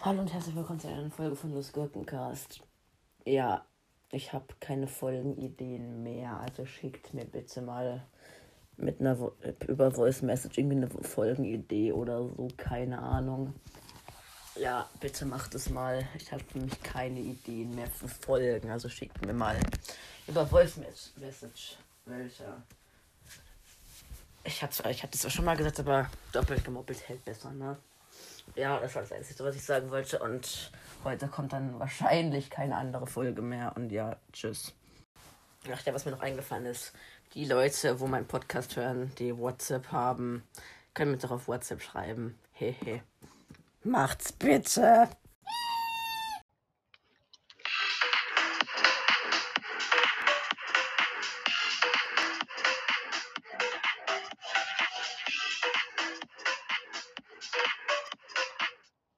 Hallo und herzlich willkommen zu einer Folge von Los Gurkencast. Ja, ich habe keine Folgenideen mehr, also schickt mir bitte mal mit einer Vo über Voice Message irgendwie eine Folgenidee oder so, keine Ahnung. Ja, bitte macht es mal. Ich habe mich keine Ideen mehr für Folgen, also schickt mir mal über Voice Message welche. Ich hatte ich auch schon mal gesagt, aber doppelt gemoppelt hält besser, ne? Ja, das war das Einzige, was ich sagen wollte. Und heute kommt dann wahrscheinlich keine andere Folge mehr. Und ja, tschüss. Ach ja, was mir noch eingefallen ist. Die Leute, wo meinen Podcast hören, die WhatsApp haben, können mir doch auf WhatsApp schreiben. Hehe. Macht's bitte.